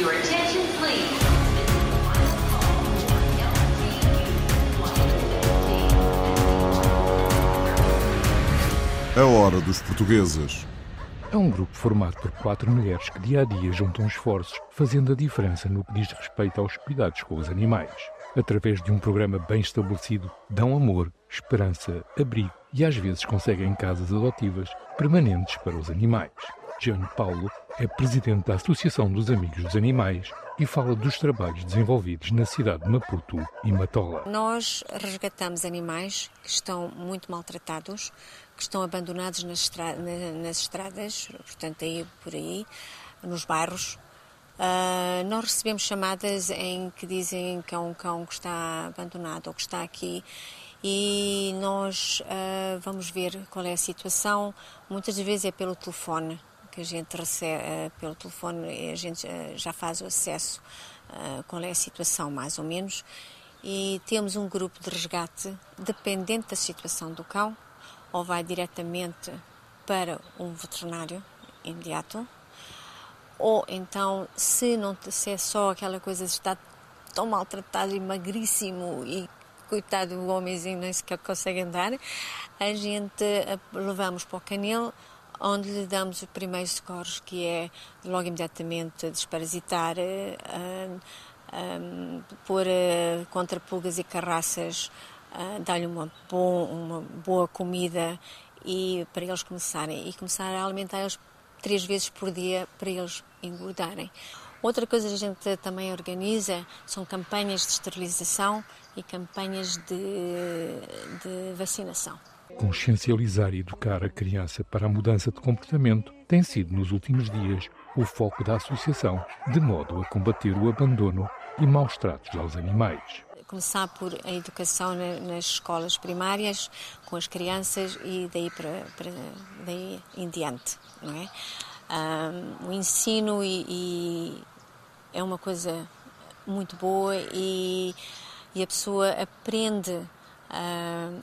Your attention, please. A hora dos portugueses. É um grupo formado por quatro mulheres que dia a dia juntam esforços, fazendo a diferença no que diz respeito aos cuidados com os animais. Através de um programa bem estabelecido, dão amor, esperança, abrigo e às vezes conseguem casas adotivas permanentes para os animais. Jeane Paulo é presidente da Associação dos Amigos dos Animais e fala dos trabalhos desenvolvidos na cidade de Maputo e Matola. Nós resgatamos animais que estão muito maltratados, que estão abandonados nas, nas estradas, portanto, aí por aí, nos bairros. Uh, nós recebemos chamadas em que dizem que é um cão que está abandonado ou que está aqui e nós uh, vamos ver qual é a situação. Muitas vezes é pelo telefone que a gente recebe, uh, pelo telefone a gente já faz o acesso qual é a situação mais ou menos. E temos um grupo de resgate dependente da situação do cão ou vai diretamente para um veterinário imediato, ou então, se não se é só aquela coisa de estar tão maltratado e magríssimo e coitado do homemzinho nem sequer consegue andar, a gente levamos para o canil onde lhe damos os primeiros socorros, que é logo imediatamente desparasitar, uh, um, pôr uh, contra pulgas e carraças uh, dar-lhe uma, bom, uma boa comida e para eles começarem e começar a alimentar-los três vezes por dia para eles engordarem. Outra coisa que a gente também organiza são campanhas de esterilização e campanhas de, de vacinação. Consciencializar e educar a criança para a mudança de comportamento tem sido, nos últimos dias, o foco da associação, de modo a combater o abandono e maus tratos aos animais começar por a educação nas escolas primárias com as crianças e daí para, para daí em diante, não é? Um, o ensino e, e é uma coisa muito boa e, e a pessoa aprende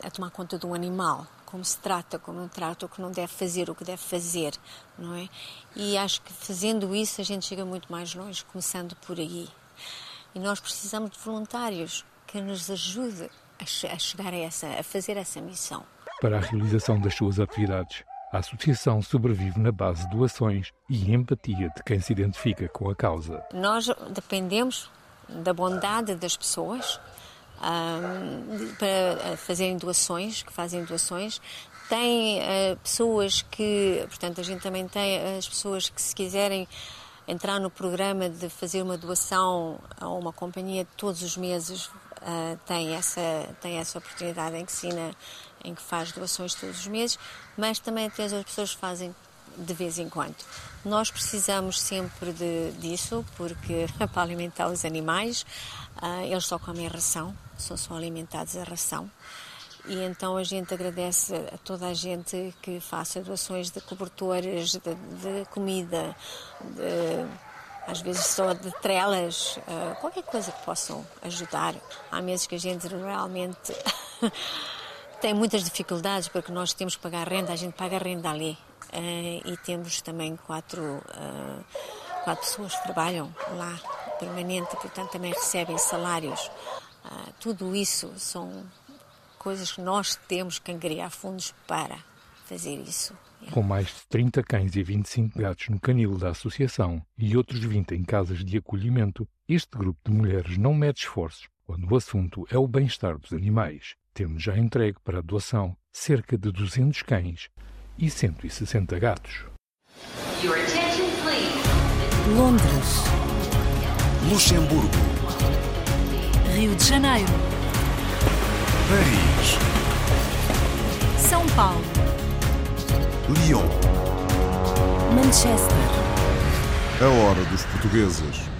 a tomar conta de um animal, como se trata, como não trata, o que não deve fazer, o que deve fazer, não é? E acho que fazendo isso a gente chega muito mais longe, começando por aí. E nós precisamos de voluntários, que nos ajude a, chegar a, essa, a fazer essa missão. Para a realização das suas atividades, a associação sobrevive na base de doações e empatia de quem se identifica com a causa. Nós dependemos da bondade das pessoas para fazerem doações, que fazem doações. Tem uh, pessoas que, portanto, a gente também tem as pessoas que se quiserem entrar no programa de fazer uma doação a uma companhia todos os meses tem, essa, tem essa oportunidade em que ensina, em que faz doações todos os meses, mas também tem as pessoas que fazem de vez em quando. Nós precisamos sempre de, disso, porque para alimentar os animais, uh, eles só comem ração, são só alimentados a ração. E então a gente agradece a toda a gente que faça doações de cobertores, de, de comida, de às vezes só de trelas, uh, qualquer coisa que possam ajudar. Há meses que a gente realmente tem muitas dificuldades porque nós temos que pagar renda, a gente paga renda ali. Uh, e temos também quatro, uh, quatro pessoas que trabalham lá permanente, portanto também recebem salários. tudo isso são coisas que nós temos que angariar fundos para fazer isso. Com mais de 30 cães e 25 gatos no canil da associação e outros 20 em casas de acolhimento, este grupo de mulheres não mede esforços quando o assunto é o bem-estar dos animais, tendo já entregue para a doação cerca de 200 cães e 160 gatos. Londres, Luxemburgo, Rio de Janeiro, Paris, São Paulo. Lyon. Manchester. A hora dos portugueses.